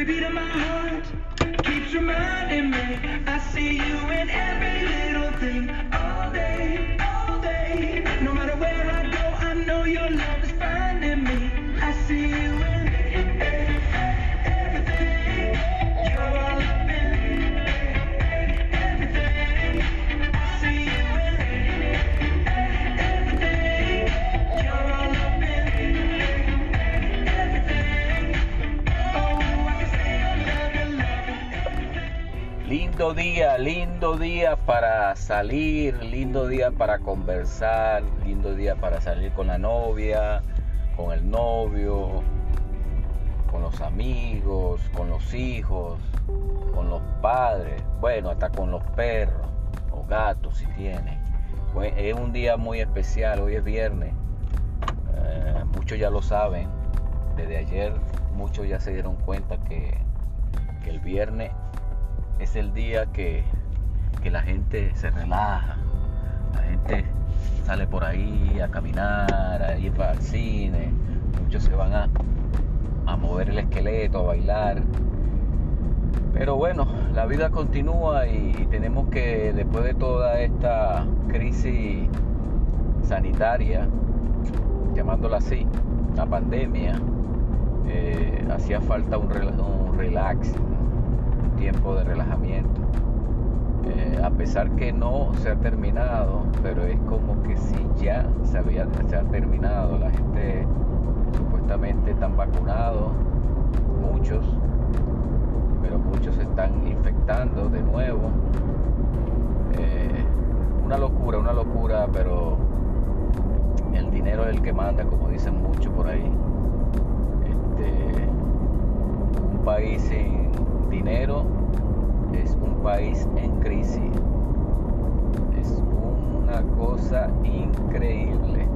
Every beat of my heart. Keeps reminding me I see you in every little thing Día, lindo día para salir, lindo día para conversar, lindo día para salir con la novia, con el novio, con los amigos, con los hijos, con los padres, bueno, hasta con los perros o gatos si tienen. Pues, Es un día muy especial, hoy es viernes, Eh, muchos ya lo saben, desde ayer muchos ya se dieron cuenta que el viernes es el día que, que la gente se relaja, la gente sale por ahí a caminar, a ir el cine, muchos se van a, a mover el esqueleto, a bailar. Pero bueno, la vida continúa y, tenemos que, después de toda esta crisis sanitaria, llamándola así, la pandemia, eh, hacía falta un, rela- un relax, tiempo de relajamiento. Eh, a pesar que no se ha terminado, pero es como que si ya se, había, ha terminado. La gente supuestamente están vacunados, muchos, pero muchos se están infectando de nuevo. Eh, una locura, una locura, pero el dinero es el que manda, como dicen muchos por ahí. Este, un país sin dinero es un país en crisis. Es una cosa increíble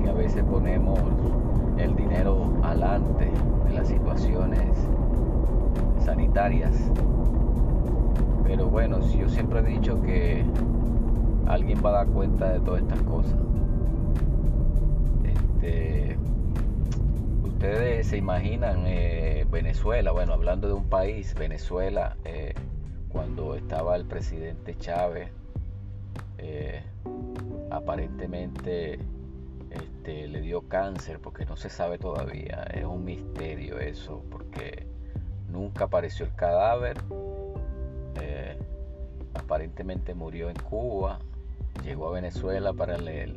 que a veces ponemos el dinero alante de las situaciones sanitarias. Pero bueno, yo siempre he dicho que alguien va a dar cuenta de todas estas cosas. Este, ustedes se imaginan eh, Venezuela, bueno, hablando de un país, Venezuela, eh, cuando estaba el presidente Chávez, eh, aparentemente este, le dio cáncer, porque no se sabe todavía, es un misterio eso, porque nunca apareció el cadáver, aparentemente murió en Cuba, llegó a Venezuela para el, el-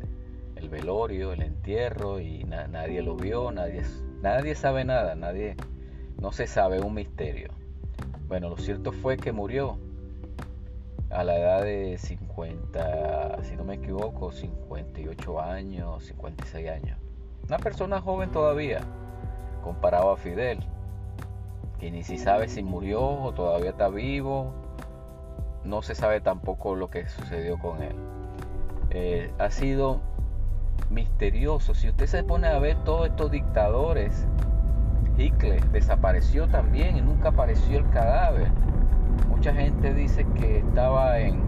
el velorio, el entierro y na- nadie lo vio, nadie, nadie sabe nada, nadie, no se sabe, un misterio. Bueno, lo cierto fue que murió a la edad de 50, si no me equivoco, 58 años, 56 años. Una persona joven todavía, comparado a Fidel, que ni si sabe si murió o todavía está vivo. No se sabe tampoco lo que sucedió con él. Eh, ha sido misterioso. Si usted se pone a ver todos estos dictadores, Hitler desapareció también y nunca apareció el cadáver. Mucha gente dice que estaba en,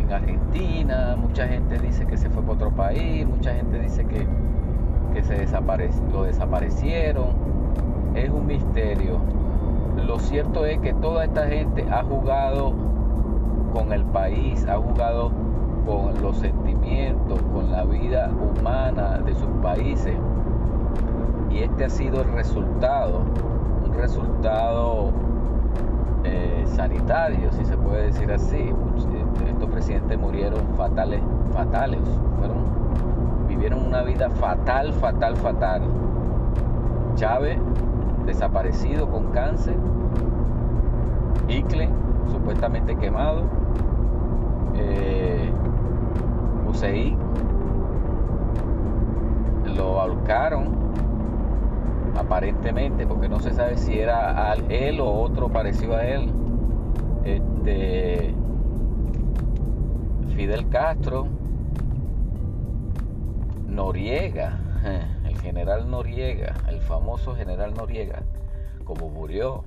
en Argentina, mucha gente dice que se fue para otro país, mucha gente dice que, que se desaparec- lo desaparecieron. Es un misterio. Lo cierto es que toda esta gente ha jugado con el país, ha jugado con los sentimientos, con la humana de sus países. Y este ha sido el resultado, un resultado eh, sanitario, si se puede decir así. Este, Estos presidentes murieron fatales, fatales, fueron, vivieron una vida fatal, fatal, fatal. Chávez desaparecido con cáncer, Hitler supuestamente quemado, eh, Hussein lo ahorcaron aparentemente porque no se sabe si era él o otro parecido a él este Fidel Castro Noriega el general Noriega el famoso general Noriega como murió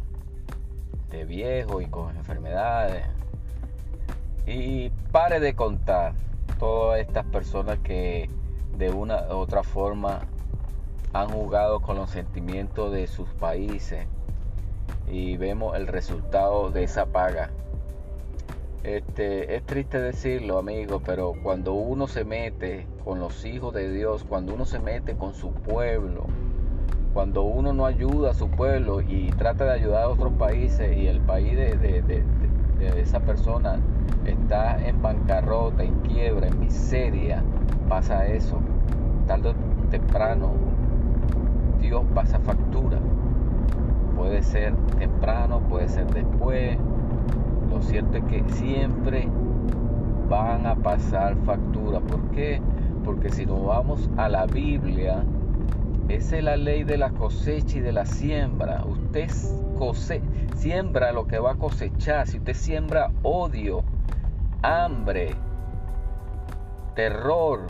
de viejo y con enfermedades. Y pare de contar todas estas personas que de una u otra forma han jugado con los sentimientos de sus países y vemos el resultado de esa paga. Este, es triste decirlo, amigos, pero cuando uno se mete con los hijos de Dios, cuando uno se mete con su pueblo, cuando uno no ayuda a su pueblo y trata de ayudar a otros países y el país de, de esa persona está en bancarrota, en quiebra, en miseria, pasa eso. Tarde o temprano, Dios pasa factura. Puede ser temprano, puede ser después, lo cierto es que siempre van a pasar factura. ¿Por qué? Porque si nos vamos a la Biblia, esa es la ley de la cosecha y de la siembra. Usted cose siembra lo que va a cosechar. Si usted siembra odio, hambre, terror,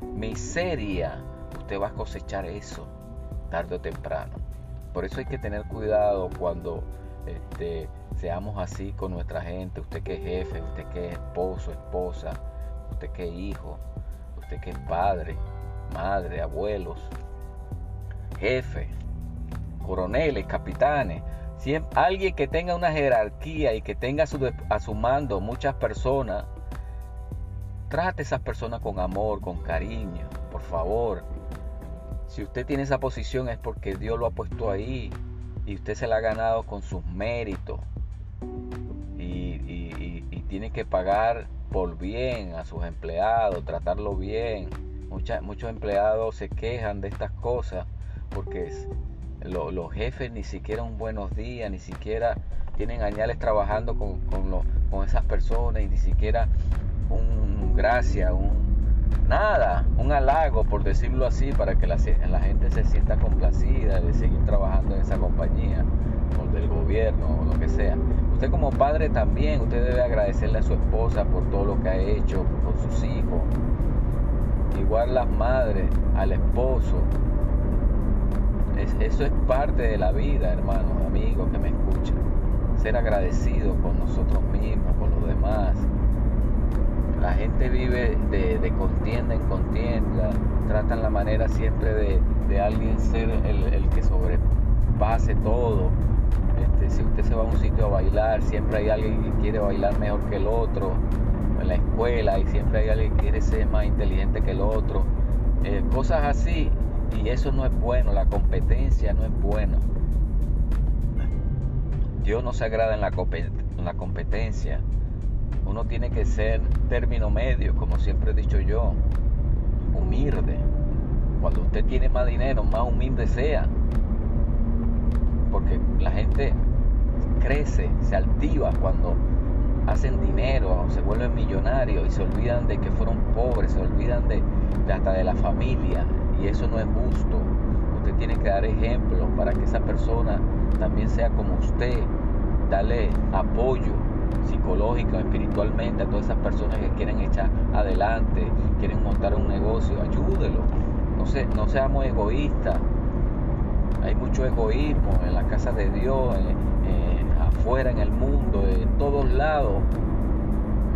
miseria, usted va a cosechar eso tarde o temprano. Por eso hay que tener cuidado cuando este, seamos así con nuestra gente, usted que es jefe, usted que es esposo, esposa, usted que es hijo, usted que es padre, madre, abuelos, jefe, coroneles, capitanes, alguien que tenga una jerarquía y que tenga a su, mando muchas personas, trate a esas personas con amor, con cariño, por favor. Si usted tiene esa posición es porque Dios lo ha puesto ahí y usted se la ha ganado con sus méritos y, tiene que pagar por bien a sus empleados, tratarlo bien. muchos empleados se quejan de estas cosas porque los jefes ni siquiera un buenos días, ni siquiera tienen añales trabajando con, con, esas personas y ni siquiera un gracia, un nada, un halago por decirlo así para que la, la gente se sienta complacida de seguir trabajando en esa compañía o del gobierno o lo que sea. Usted como padre también, usted debe agradecerle a su esposa por todo lo que ha hecho con sus hijos. Igual las madres, al esposo. Eso es parte de la vida, hermanos, amigos que me escuchan. Ser agradecido con nosotros mismos, con los demás. La gente vive de, contienda en contienda, tratan la manera siempre de, alguien ser el, el que sobrepase todo este, si usted se va a un sitio a bailar, siempre hay alguien que quiere bailar mejor que el otro. En la escuela y siempre hay alguien que quiere ser más inteligente que el otro. Eh, cosas así. Y eso no es bueno, la competencia no es bueno. Dios no se agrada en la, en la competencia. Uno tiene que ser término medio, como siempre he dicho yo. Humilde. Cuando usted tiene más dinero, más humilde sea porque la gente crece, se altiva cuando hacen dinero, se vuelven millonarios y se olvidan de que fueron pobres, se olvidan de, hasta de la familia y eso no es justo. Usted tiene que dar ejemplo para que esa persona también sea como usted, darle apoyo psicológico, espiritualmente a todas esas personas que quieren echar adelante, quieren montar un negocio, ayúdelo. No, no seamos egoístas, hay mucho egoísmo en la casa de Dios, afuera en el mundo, en todos lados.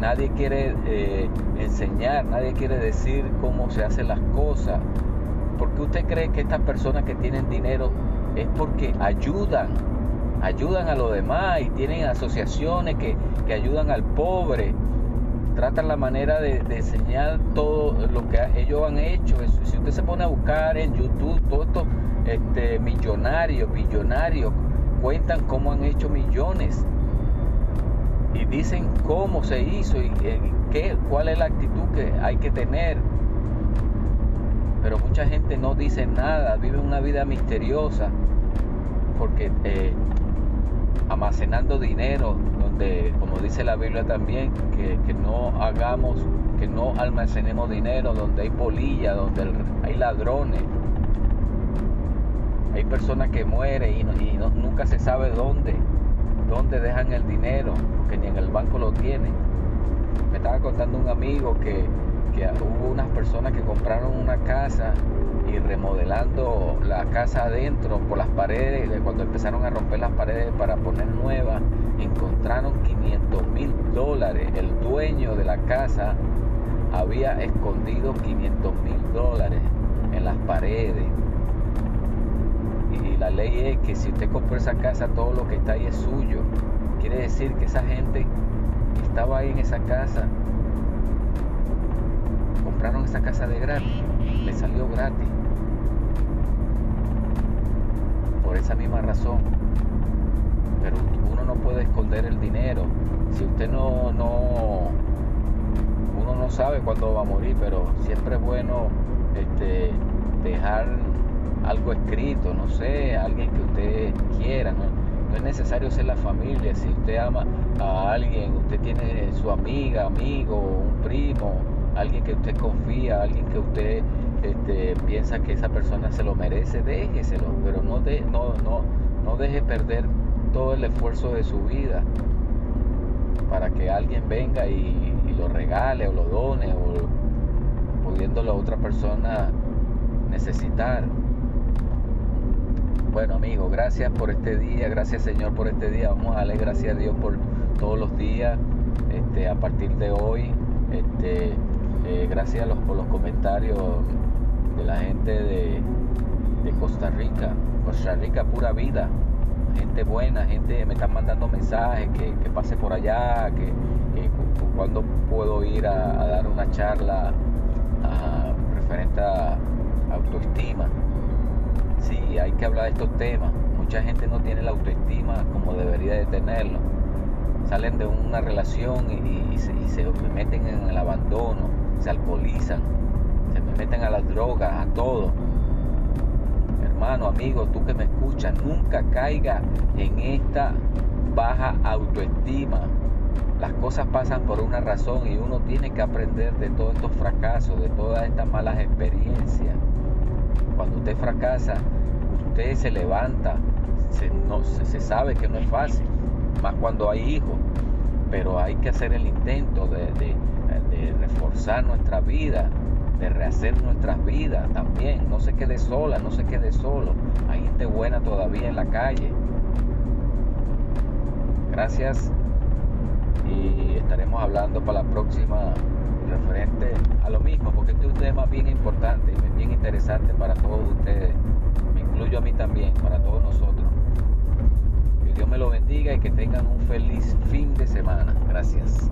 Nadie quiere eh, enseñar, nadie quiere decir cómo se hacen las cosas. ¿Por qué usted cree que estas personas que tienen dinero es porque ayudan? Ayudan a los demás y tienen asociaciones que, ayudan al pobre. Tratan la manera de, de, enseñar todo lo que ellos han hecho. Si usted se pone a buscar en YouTube todo esto este, millonarios, billonarios, cuentan cómo han hecho millones y dicen cómo se hizo y eh, qué, cuál es la actitud que hay que tener. Pero mucha gente no dice nada, vive una vida misteriosa porque eh, almacenando dinero, donde como dice la Biblia también, que, que, no hagamos, que no almacenemos dinero donde hay polilla, donde hay ladrones hay personas que mueren y, nunca se sabe dónde, dónde dejan el dinero, porque ni en el banco lo tienen. Me estaba contando un amigo que, hubo unas personas que compraron una casa y remodelando la casa adentro por las paredes, cuando empezaron a romper las paredes para poner nuevas, encontraron 500 mil dólares. El dueño de la casa había escondido 500 mil dólares en las paredes ley es que si usted compró esa casa, todo lo que está ahí es suyo. Quiere decir que esa gente que estaba ahí en esa casa, compraron esa casa de gratis, le salió gratis. Por esa misma razón. Pero uno no puede esconder el dinero. Si usted no, no, uno no sabe cuándo va a morir, pero siempre es bueno este, dejar algo escrito, no sé, alguien que usted quiera, ¿no? No es necesario ser la familia, si usted ama a alguien, usted tiene su amiga, amigo, un primo, alguien que usted confía, alguien que usted este, piensa que esa persona se lo merece, déjeselo, pero no, de, no, no, no deje perder todo el esfuerzo de su vida para que alguien venga y, lo regale o lo done o pudiéndolo a otra persona necesitar. Bueno amigos, gracias por este día, gracias Señor por este día. Vamos a darle gracias a Dios por todos los días. Este, a partir de hoy, este, eh, gracias por los comentarios de la gente de, Costa Rica. Costa Rica pura vida, gente buena, gente me están mandando mensajes que, pase por allá, que, que cu- cu- cuando puedo ir a, dar una charla referente a autoestima. Sí, hay que hablar de estos temas. Mucha gente no tiene la autoestima como debería de tenerlo. Salen de una relación y, se, se meten en el abandono, se alcoholizan, se meten a las drogas, a todo. Hermano, amigo, tú que me escuchas, nunca caiga en esta baja autoestima. Las cosas pasan por una razón y uno tiene que aprender de todos estos fracasos, de todas estas malas experiencias. Cuando usted fracasa, usted se levanta, se, se sabe que no es fácil, más cuando hay hijos, pero hay que hacer el intento de, reforzar nuestra vida, de rehacer nuestras vidas también. No se quede sola, no se quede solo. Hay gente buena todavía en la calle. Gracias y estaremos hablando para la próxima referente a lo mismo, porque este es un tema bien importante, bien interesante para todos ustedes. Me incluyo a mí también, para todos nosotros. Dios me lo bendiga y que tengan un feliz fin de semana. Gracias.